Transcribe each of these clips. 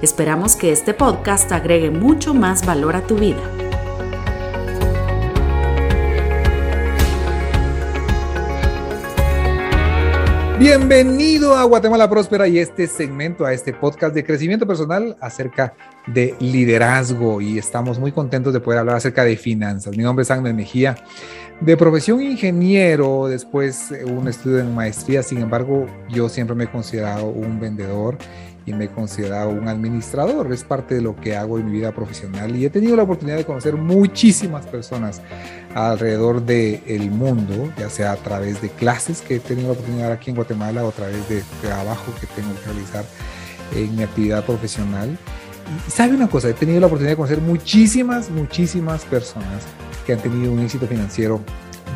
Esperamos que este podcast agregue mucho más valor a tu vida. Bienvenido a Guatemala Próspera y este segmento, a este podcast de crecimiento personal acerca de liderazgo y estamos muy contentos de poder hablar acerca de finanzas. Mi nombre es Ángel Mejía, de profesión ingeniero, después un estudio en maestría, sin embargo yo siempre me he considerado un vendedor y me he considerado un administrador. Es parte de lo que hago en mi vida profesional y he tenido la oportunidad de conocer muchísimas personas alrededor del mundo, ya sea a través de clases que he tenido la oportunidad aquí en Guatemala o a través de trabajo que tengo que realizar en mi actividad profesional. Y sabe una cosa, he tenido la oportunidad de conocer muchísimas, muchísimas personas que han tenido un éxito financiero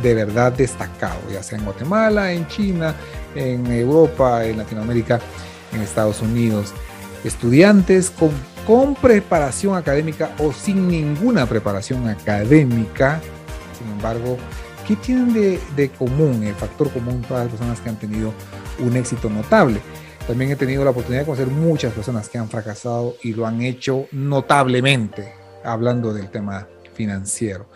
de verdad destacado, ya sea en Guatemala, en China, en Europa, en Latinoamérica en Estados Unidos. Estudiantes con, con preparación académica o sin ninguna preparación académica, sin embargo, ¿qué tienen de, de común, el factor común todas las personas que han tenido un éxito notable? También he tenido la oportunidad de conocer muchas personas que han fracasado y lo han hecho notablemente, hablando del tema financiero.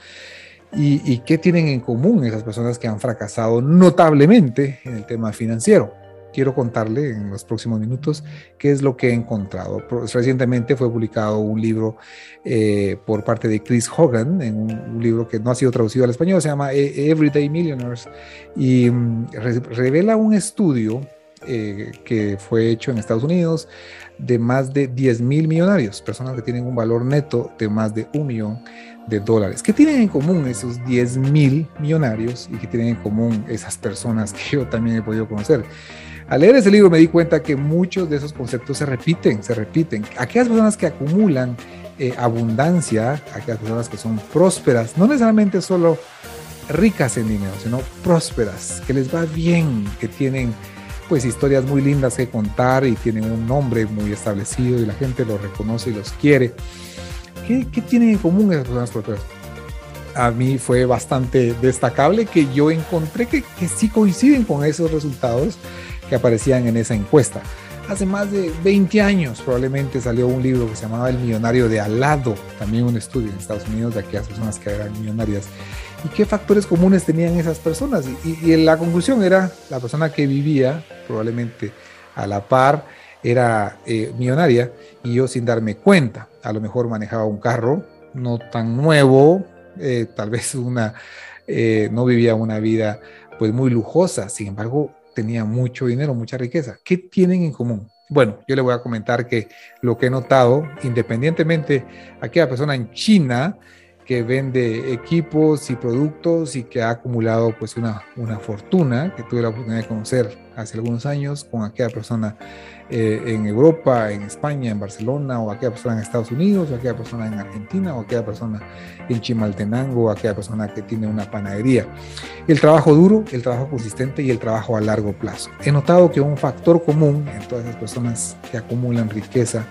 ¿Y, ¿Y, qué tienen en común esas personas que han fracasado notablemente en el tema financiero? Quiero contarle en los próximos minutos qué es lo que he encontrado. Recientemente fue publicado un libro eh, por parte de Chris Hogan, en un, libro que no ha sido traducido al español, se llama e-, Everyday Millionaires, y mm, revela un estudio eh, que fue hecho en Estados Unidos de más de 10 mil millonarios, personas que tienen un valor neto de más de un millón de dólares. ¿Qué tienen en común esos 10 mil millonarios y qué tienen en común esas personas que yo también he podido conocer? Al leer ese libro me di cuenta que muchos de esos conceptos se repiten, se repiten. Aquellas personas que acumulan eh, abundancia, aquellas personas que son prósperas, no necesariamente solo ricas en dinero, sino prósperas, que les va bien, que tienen pues historias muy lindas que contar y tienen un nombre muy establecido y la gente los reconoce y los quiere. ¿Qué, tienen en común esas personas prósperas? A mí fue bastante destacable que yo encontré que, que sí coinciden con esos resultados que aparecían en esa encuesta. Hace más de 20 años probablemente salió un libro que se llamaba El millonario de al lado, también un estudio en Estados Unidos de aquellas personas que eran millonarias. ¿Y qué factores comunes tenían esas personas? Y, la conclusión era la persona que vivía probablemente a la par era eh, millonaria y yo sin darme cuenta, a lo mejor manejaba un carro no tan nuevo, eh, tal vez una, eh, no vivía una vida pues muy lujosa, sin embargo tenía mucho dinero, mucha riqueza. ¿Qué tienen en común? Bueno, yo le voy a comentar que lo que he notado, independientemente aquella persona en China que vende equipos y productos y que ha acumulado pues una, una fortuna que tuve la oportunidad de conocer hace algunos años con aquella persona eh, en Europa, en España, en Barcelona, o aquella persona en Estados Unidos, o aquella persona en Argentina, o aquella persona en Chimaltenango, o aquella persona que tiene una panadería. El trabajo duro, el trabajo consistente y el trabajo a largo plazo. He notado que un factor común en todas esas personas que acumulan riqueza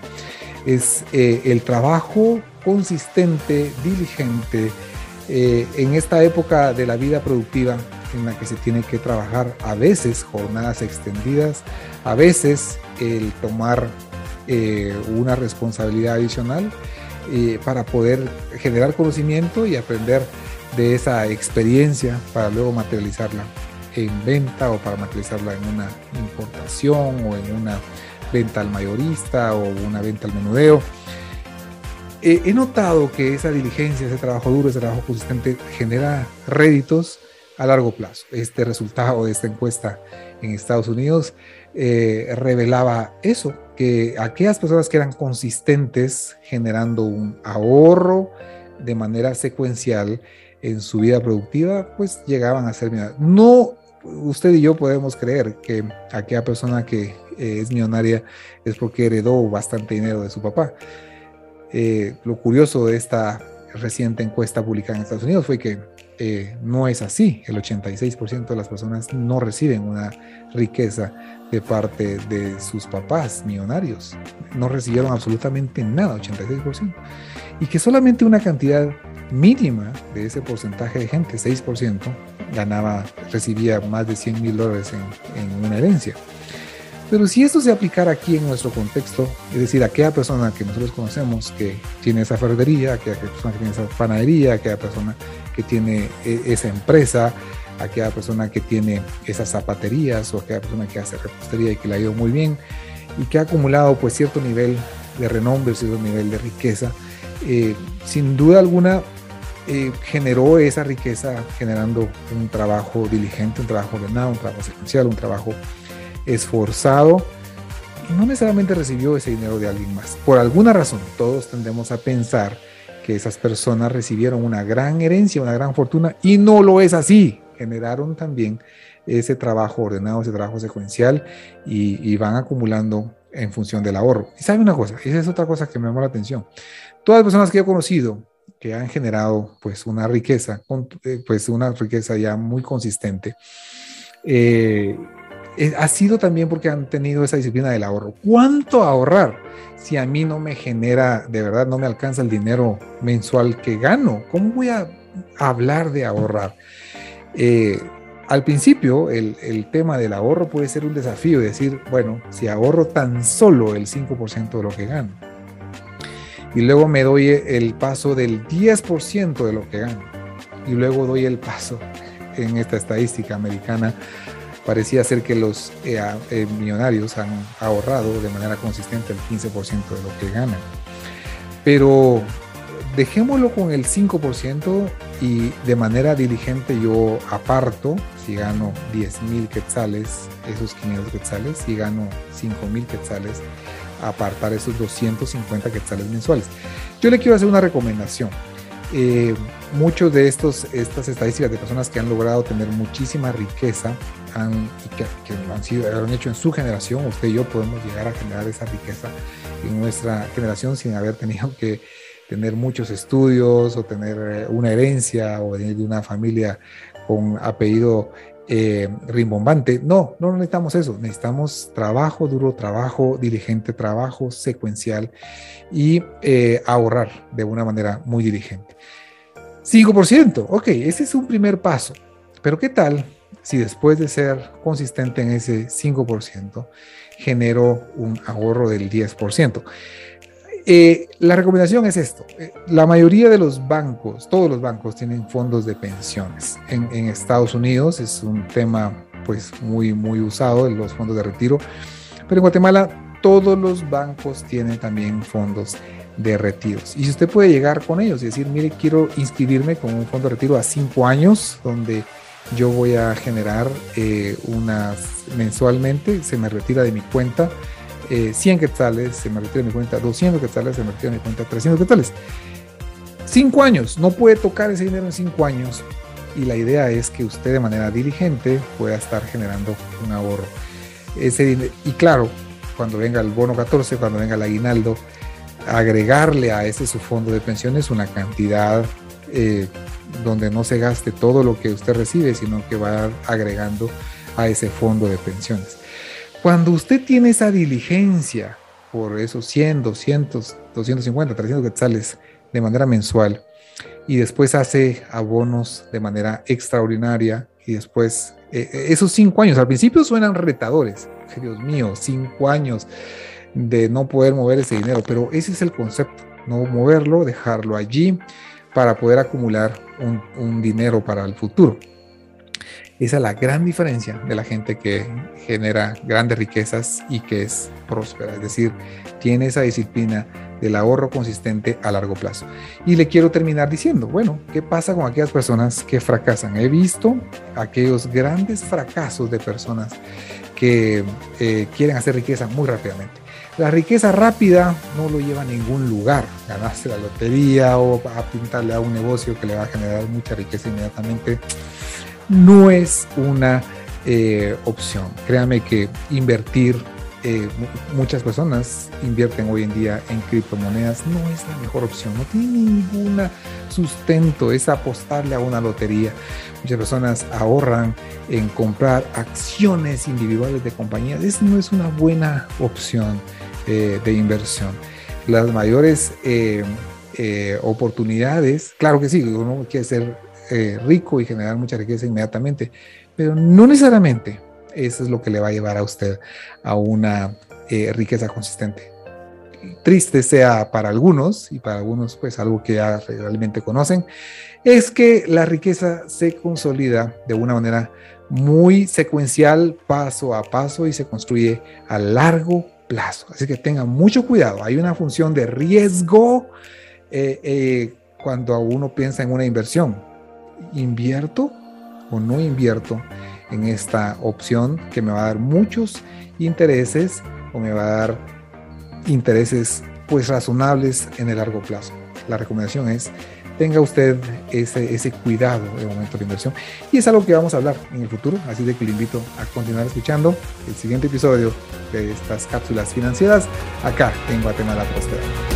es eh, el trabajo consistente, diligente, eh, en esta época de la vida productiva en la que se tiene que trabajar a veces jornadas extendidas, a veces el tomar eh, una responsabilidad adicional eh, para poder generar conocimiento y aprender de esa experiencia para luego materializarla en venta o para materializarla en una importación o en una venta al mayorista o una venta al menudeo. he notado que esa diligencia, ese trabajo duro, ese trabajo consistente genera réditos a largo plazo. Este resultado de esta encuesta en Estados Unidos eh, revelaba eso, que aquellas personas que eran consistentes generando un ahorro de manera secuencial en su vida productiva, pues llegaban a ser millonarios. No, usted y yo podemos creer que aquella persona que eh, es millonaria es porque heredó bastante dinero de su papá. Eh, lo curioso de esta reciente encuesta publicada en Estados Unidos fue que eh, no es así. El 86% de las personas no reciben una riqueza de parte de sus papás millonarios. No recibieron absolutamente nada, 86%. Y que solamente una cantidad mínima de ese porcentaje de gente, 6%, ganaba, recibía más de 100 mil dólares en, en una herencia. Pero si esto se aplicara aquí en nuestro contexto, es decir, aquella persona que nosotros conocemos que tiene esa ferretería, aquella persona que tiene esa panadería, aquella persona que tiene e, esa empresa, aquella persona que tiene esas zapaterías o aquella persona que hace repostería y que le ha ido muy bien y que ha acumulado pues cierto nivel de renombre, cierto nivel de riqueza, eh, sin duda alguna eh, generó esa riqueza generando un trabajo diligente, un trabajo ordenado, un trabajo secuencial, un trabajo esforzado no necesariamente recibió ese dinero de alguien más. Por alguna razón, todos tendemos a pensar que esas personas recibieron una gran herencia, una gran fortuna, y no lo es así. Generaron también ese trabajo ordenado, ese trabajo secuencial, y, van acumulando en función del ahorro. Y sabe una cosa, esa es otra cosa que me llamó la atención. Todas las personas que he conocido que han generado pues una riqueza, eh, pues una riqueza ya muy consistente, eh, eh, ha sido también porque han tenido esa disciplina del ahorro. ¿Cuánto ahorrar si a mí no me genera, de verdad, no me alcanza el dinero mensual que gano? ¿Cómo voy a hablar de ahorrar? Eh, al principio, el, el, tema del ahorro puede ser un desafío, decir, bueno, si ahorro tan solo el 5% de lo que gano, y luego me doy el paso del 10% de lo que gano, y luego doy el paso en esta estadística americana parecía ser que los eh, eh, millonarios han ahorrado de manera consistente el 15% de lo que ganan. Pero dejémoslo con el 5% y de manera diligente yo aparto, si gano 10 mil quetzales, esos 500 quetzales, si gano 5 mil quetzales, apartar esos 250 quetzales mensuales. Yo le quiero hacer una recomendación. Eh, muchos de estos, estas estadísticas de personas que han logrado tener muchísima riqueza han, que, han, sido, han hecho en su generación, usted y yo podemos llegar a generar esa riqueza en nuestra generación sin haber tenido que tener muchos estudios o tener eh, una herencia o venir de una familia con apellido eh, rimbombante. No, no necesitamos eso. Necesitamos trabajo duro, trabajo diligente, trabajo secuencial y eh, ahorrar de una manera muy diligente. 5%, ok, ese es un primer paso. Pero ¿qué tal si después de ser consistente en ese 5%, genero un ahorro del 10%. Eh, la recomendación es esto. Eh, la mayoría de los bancos, todos los bancos tienen fondos de pensiones. En, en, Estados Unidos es un tema pues muy, muy usado, los fondos de retiro. Pero en Guatemala todos los bancos tienen también fondos de retiros. Y si usted puede llegar con ellos y decir, mire, quiero inscribirme con un fondo de retiro a cinco años, donde yo voy a generar eh, unas mensualmente, se me retira de mi cuenta 100 eh, quetzales, se me retira de mi cuenta 200 quetzales, se me retira de mi cuenta 300 quetzales. Cinco años, no puede tocar ese dinero en cinco años y la idea es que usted de manera diligente pueda estar generando un ahorro. Ese y claro, cuando venga el bono 14, cuando venga el aguinaldo, agregarle a ese su fondo de pensiones una cantidad eh, donde no se gaste todo lo que usted recibe, sino que va agregando a ese fondo de pensiones. Cuando usted tiene esa diligencia por esos 100, 200, 250, 300 quetzales de manera mensual y después hace abonos de manera extraordinaria y después eh, eh, esos cinco años, al principio suenan retadores, Dios mío, cinco años de no poder mover ese dinero, pero ese es el concepto, no moverlo, dejarlo allí para poder acumular un, dinero para el futuro. Esa es la gran diferencia de la gente que genera grandes riquezas y que es próspera, es decir, tiene esa disciplina del ahorro consistente a largo plazo. Y le quiero terminar diciendo, bueno, ¿qué pasa con aquellas personas que fracasan? He visto aquellos grandes fracasos de personas que eh, quieren hacer riqueza muy rápidamente. La riqueza rápida no lo lleva a ningún lugar. Ganarse la lotería o a pintarle a un negocio que le va a generar mucha riqueza inmediatamente no es una eh, opción. Créame que invertir eh, muchas personas invierten hoy en día en criptomonedas, no es la mejor opción, no tiene ningún sustento, es apostarle a una lotería. Muchas personas ahorran en comprar acciones individuales de compañías, eso no es una buena opción eh, de inversión. Las mayores eh, oportunidades, claro que sí, uno quiere ser rico y generar mucha riqueza inmediatamente, pero no necesariamente eso es lo que le va a llevar a usted a una eh, riqueza consistente. Triste sea para algunos y para algunos pues algo que ya realmente conocen, es que la riqueza se consolida de una manera muy secuencial, paso a paso y se construye a largo plazo. Así que tengan mucho cuidado. Hay una función de riesgo eh, eh, cuando uno piensa en una inversión. ¿Invierto o no invierto? En esta opción que me va a dar muchos intereses o me va a dar intereses pues razonables en el largo plazo. La recomendación es tenga usted ese, ese cuidado de momento de inversión y es algo que vamos a hablar en el futuro, así que le invito a continuar escuchando el siguiente episodio de estas cápsulas financieras acá en Guatemala Prospera.